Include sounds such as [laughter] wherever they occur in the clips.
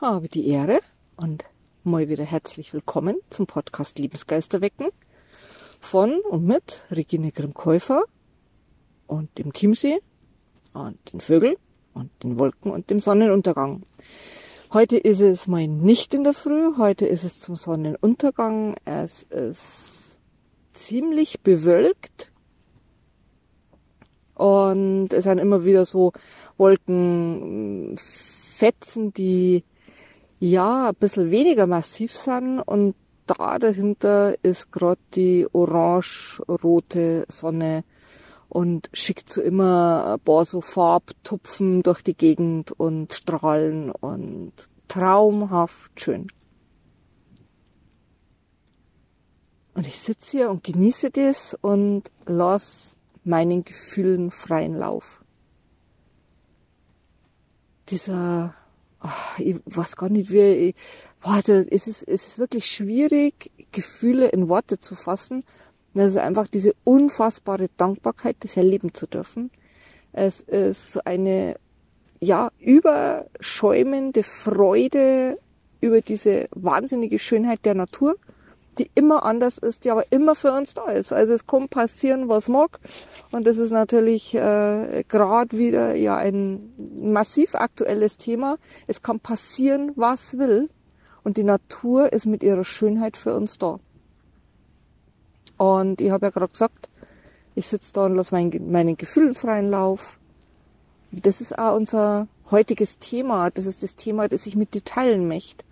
habe die Ehre und mal wieder herzlich willkommen zum Podcast Lebensgeister wecken von und mit Regine Grimm-Käufer und dem Chiemsee und den Vögeln und den Wolken und dem Sonnenuntergang. Heute ist es mal nicht in der Früh, heute ist es zum Sonnenuntergang. Es ist ziemlich bewölkt und es sind immer wieder so Wolkenfetzen, die ja, ein bisschen weniger massiv sind und da dahinter ist gerade die orange-rote Sonne und schickt so immer ein paar so Farbtupfen durch die Gegend und Strahlen und traumhaft schön. Und ich sitze hier und genieße das und lass meinen Gefühlen freien Lauf. Dieser ach, ich weiß gar nicht, wie, ich, boah, das, es, ist, es ist wirklich schwierig, Gefühle in Worte zu fassen. Das ist einfach diese unfassbare Dankbarkeit, das erleben zu dürfen. Es ist so eine, ja, überschäumende Freude über diese wahnsinnige Schönheit der Natur die immer anders ist, die aber immer für uns da ist. Also es kann passieren, was mag. Und das ist natürlich äh, gerade wieder ja ein massiv aktuelles Thema. Es kann passieren, was will. Und die Natur ist mit ihrer Schönheit für uns da. Und ich habe ja gerade gesagt, ich sitze da und lasse mein, meinen Gefühlen freien Lauf. Das ist auch unser heutiges Thema. Das ist das Thema, das ich mit dir teilen möchte.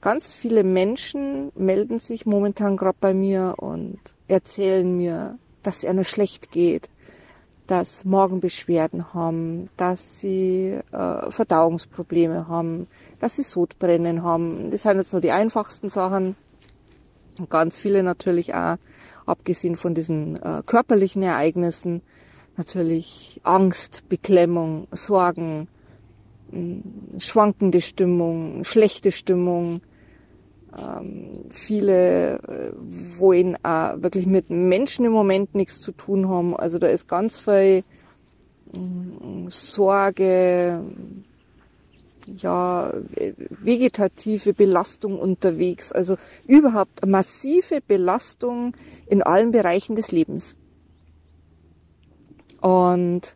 Ganz viele Menschen melden sich momentan gerade bei mir und erzählen mir, dass es ihnen schlecht geht, dass Morgenbeschwerden haben, dass sie äh, Verdauungsprobleme haben, dass sie Sodbrennen haben. Das sind jetzt nur die einfachsten Sachen. Und ganz viele natürlich auch, abgesehen von diesen äh, körperlichen Ereignissen, natürlich Angst, Beklemmung, Sorgen, schwankende Stimmung, schlechte Stimmung, ähm, viele äh, wollen auch wirklich mit Menschen im Moment nichts zu tun haben. Also da ist ganz viel mm, Sorge, ja, vegetative Belastung unterwegs. Also überhaupt massive Belastung in allen Bereichen des Lebens. Und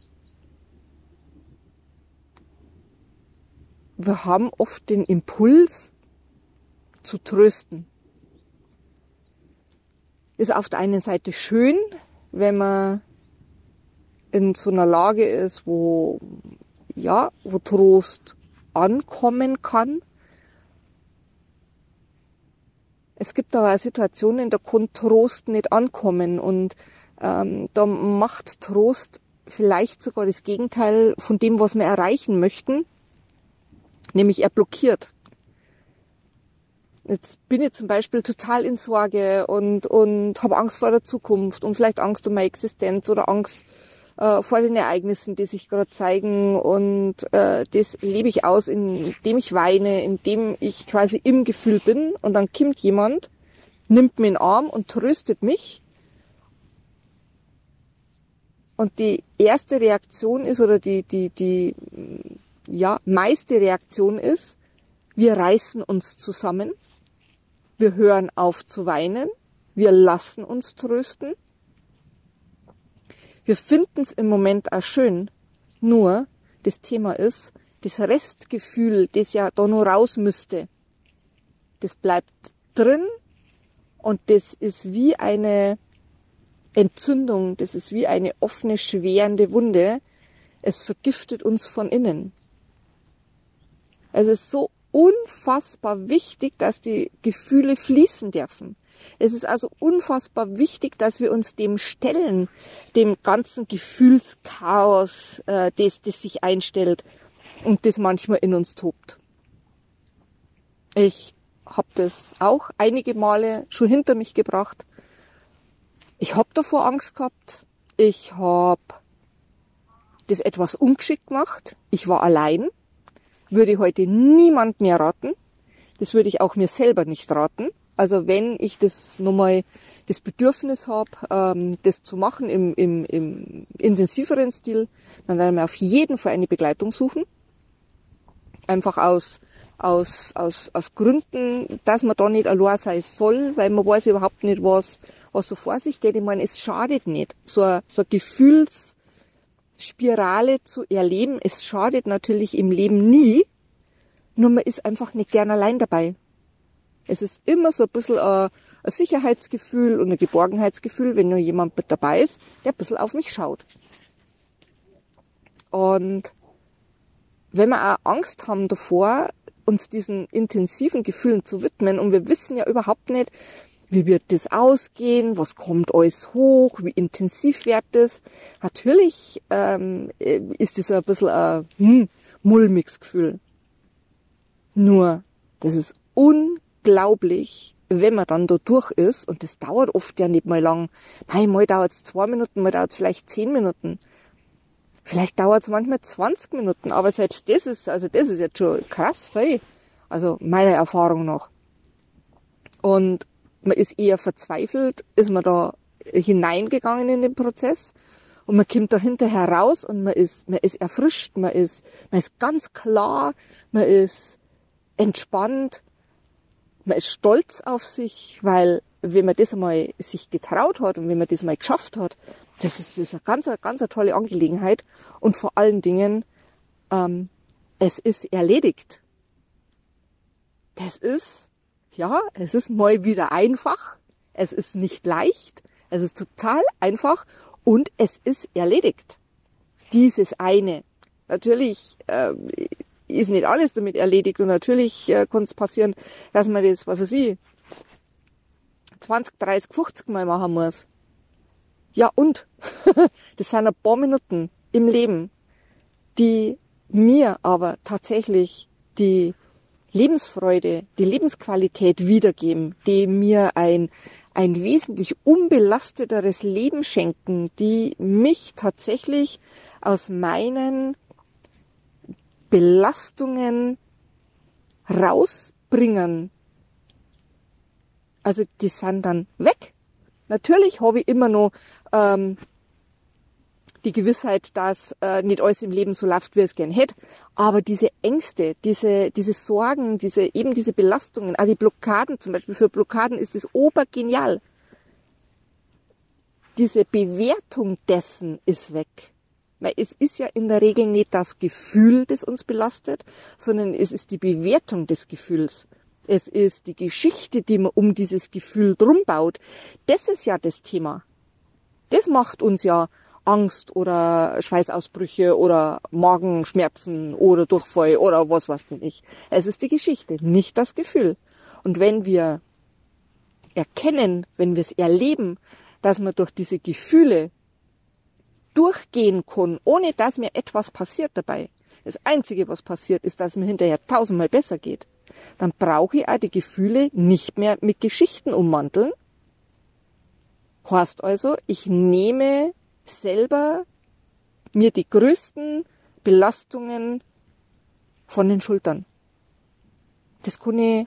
wir haben oft den Impuls, zu trösten. Ist auf der einen Seite schön, wenn man in so einer Lage ist, wo, ja, wo Trost ankommen kann. Es gibt aber Situationen, da kann Trost nicht ankommen und ähm, da macht Trost vielleicht sogar das Gegenteil von dem, was wir erreichen möchten, nämlich er blockiert. Jetzt bin ich zum Beispiel total in Sorge und, und habe Angst vor der Zukunft und vielleicht Angst um meine Existenz oder Angst äh, vor den Ereignissen, die sich gerade zeigen. Und äh, das lebe ich aus, indem ich weine, indem ich quasi im Gefühl bin. Und dann kommt jemand, nimmt mir den Arm und tröstet mich. Und die erste Reaktion ist, oder die, die, die, ja, meiste Reaktion ist, wir reißen uns zusammen wir hören auf zu weinen. Wir lassen uns trösten. Wir finden es im Moment auch schön. Nur das Thema ist, das Restgefühl, das ja da nur raus müsste, das bleibt drin und das ist wie eine Entzündung, das ist wie eine offene, schwerende Wunde. Es vergiftet uns von innen. Es ist so unfassbar wichtig, dass die Gefühle fließen dürfen. Es ist also unfassbar wichtig, dass wir uns dem stellen, dem ganzen Gefühlschaos, äh, das, das sich einstellt und das manchmal in uns tobt. Ich habe das auch einige Male schon hinter mich gebracht. Ich habe davor Angst gehabt. Ich habe das etwas ungeschickt gemacht. Ich war allein würde heute niemand mehr raten. Das würde ich auch mir selber nicht raten. Also wenn ich das nochmal das Bedürfnis habe, ähm, das zu machen im, im, im intensiveren Stil, dann werde ich mir auf jeden Fall eine Begleitung suchen. Einfach aus, aus, aus, aus Gründen, dass man da nicht allein sein soll, weil man weiß überhaupt nicht, was, was so vor sich geht. Ich meine, es schadet nicht. So eine, so eine Gefühlsspirale zu erleben, es schadet natürlich im Leben nie, nur man ist einfach nicht gern allein dabei. Es ist immer so ein bisschen ein, ein Sicherheitsgefühl und ein Geborgenheitsgefühl, wenn nur jemand mit dabei ist, der ein bisschen auf mich schaut. Und wenn wir auch Angst haben davor, uns diesen intensiven Gefühlen zu widmen und wir wissen ja überhaupt nicht, wie wird das ausgehen, was kommt alles hoch, wie intensiv wird das. Natürlich ähm, ist das ein bisschen ein hm, mulmiges Gefühl. Nur, das ist unglaublich, wenn man dann da durch ist und das dauert oft ja nicht mal lang. Hey, mal dauert es zwei Minuten, mal dauert es vielleicht zehn Minuten. Vielleicht dauert es manchmal 20 Minuten, aber selbst das ist, also das ist jetzt schon krass viel. Also meiner Erfahrung nach. Und man ist eher verzweifelt, ist man da hineingegangen in den Prozess und man kommt da hinterher raus und man ist, man ist erfrischt, man ist, man ist ganz klar, man ist entspannt, man ist stolz auf sich, weil wenn man das einmal sich getraut hat und wenn man das mal geschafft hat, das ist, das ist eine ganz, ganz eine tolle Angelegenheit. Und vor allen Dingen, ähm, es ist erledigt. Das ist, ja, es ist mal wieder einfach. Es ist nicht leicht. Es ist total einfach und es ist erledigt. Dieses eine. Natürlich äh, ist nicht alles damit erledigt und natürlich äh, kann es passieren, dass man das, was weiß ich, 20, 30, 50 Mal machen muss. Ja und? [laughs] das sind ein paar Minuten im Leben, die mir aber tatsächlich die Lebensfreude, die Lebensqualität wiedergeben, die mir ein, ein wesentlich unbelasteteres Leben schenken, die mich tatsächlich aus meinen Belastungen rausbringen. Also die sind dann weg. Natürlich habe ich immer noch ähm, die Gewissheit, dass äh, nicht alles im Leben so läuft, wie es gern hätte. Aber diese Ängste, diese, diese Sorgen, diese, eben diese Belastungen, auch die Blockaden zum Beispiel, für Blockaden ist es obergenial. Diese Bewertung dessen ist weg. Weil es ist ja in der Regel nicht das Gefühl, das uns belastet, sondern es ist die Bewertung des Gefühls. Es ist die Geschichte, die man um dieses Gefühl drum baut. Das ist ja das Thema. Das macht uns ja Angst oder Schweißausbrüche oder Magenschmerzen oder Durchfall oder was weiß denn ich. Es ist die Geschichte, nicht das Gefühl. Und wenn wir erkennen, wenn wir es erleben, dass man durch diese Gefühle durchgehen kann, ohne dass mir etwas passiert dabei. Das Einzige, was passiert, ist, dass mir hinterher tausendmal besser geht dann brauche ich auch die Gefühle nicht mehr mit Geschichten ummanteln. Heißt also, ich nehme selber mir die größten Belastungen von den Schultern. Das kann ich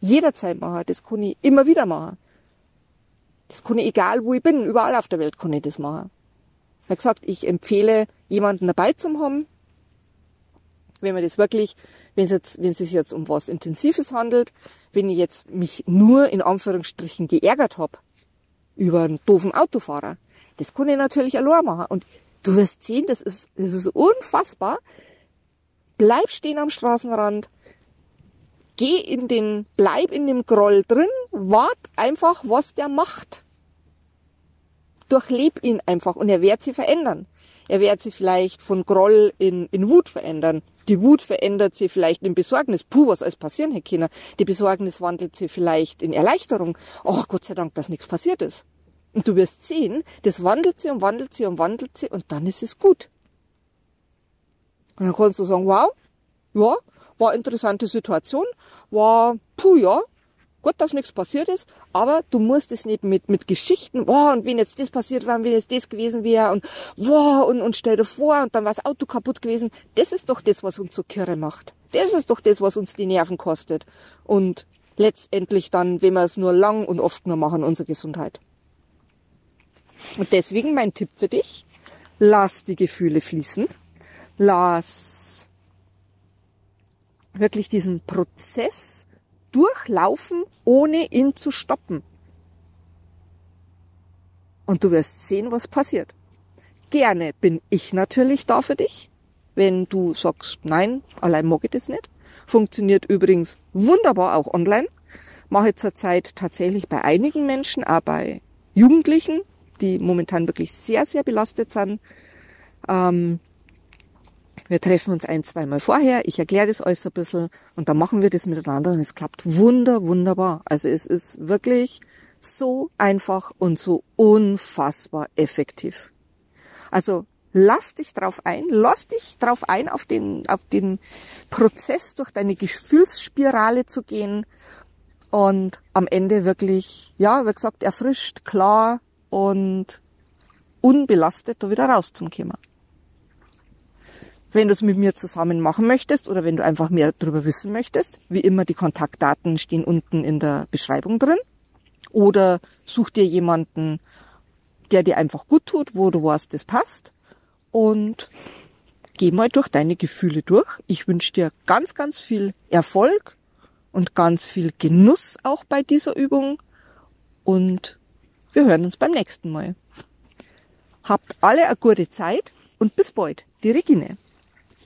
jederzeit machen, das kann ich immer wieder machen. Das kann ich egal wo ich bin, überall auf der Welt kann ich das machen. Wie gesagt, ich empfehle, jemanden dabei zu haben, wenn man das wirklich, wenn es jetzt, wenn es sich jetzt um was Intensives handelt, wenn ich jetzt mich nur in Anführungsstrichen geärgert habe über einen doofen Autofahrer, das kann ich natürlich allein machen. Und du wirst sehen, das ist, das ist unfassbar. Bleib stehen am Straßenrand, geh in den, bleib in dem Groll drin, wart einfach, was der macht. Durchleb ihn einfach und er wird sich verändern. Er wird sich vielleicht von Groll in, in Wut verändern. Die Wut verändert sich vielleicht in Besorgnis. Puh, was alles passieren hätte können. Die Besorgnis wandelt sich vielleicht in Erleichterung. Oh, Gott sei Dank, dass nichts passiert ist. Und du wirst sehen, das wandelt sie und wandelt sie und wandelt sie und dann ist es gut. Und dann kannst du sagen, wow, ja, war interessante Situation, war, puh, ja, Gut, dass nichts passiert ist, aber du musst es nicht mit, mit Geschichten, wow, und wenn jetzt das passiert wäre, wenn jetzt das gewesen wäre, und wow, und, und stell dir vor, und dann war das Auto kaputt gewesen. Das ist doch das, was uns so kirre macht. Das ist doch das, was uns die Nerven kostet. Und letztendlich dann, wenn wir es nur lang und oft nur machen, unsere Gesundheit. Und deswegen mein Tipp für dich, lass die Gefühle fließen, lass wirklich diesen Prozess durchlaufen, ohne ihn zu stoppen. Und du wirst sehen, was passiert. Gerne bin ich natürlich da für dich. Wenn du sagst, nein, allein mag ich das nicht. Funktioniert übrigens wunderbar auch online. Mache zurzeit tatsächlich bei einigen Menschen, auch bei Jugendlichen, die momentan wirklich sehr, sehr belastet sind. Ähm, wir treffen uns ein, zweimal vorher, ich erkläre das alles ein bisschen und dann machen wir das miteinander und es klappt wunder, wunderbar. Also es ist wirklich so einfach und so unfassbar effektiv. Also lass dich drauf ein, lass dich drauf ein, auf den, auf den Prozess durch deine Gefühlsspirale zu gehen und am Ende wirklich, ja, wie gesagt, erfrischt, klar und unbelastet da wieder rauszukommen. Wenn du es mit mir zusammen machen möchtest oder wenn du einfach mehr darüber wissen möchtest, wie immer die Kontaktdaten stehen unten in der Beschreibung drin. Oder such dir jemanden, der dir einfach gut tut, wo du weißt, das passt. Und geh mal durch deine Gefühle durch. Ich wünsche dir ganz, ganz viel Erfolg und ganz viel Genuss auch bei dieser Übung. Und wir hören uns beim nächsten Mal. Habt alle eine gute Zeit und bis bald. Die Regine.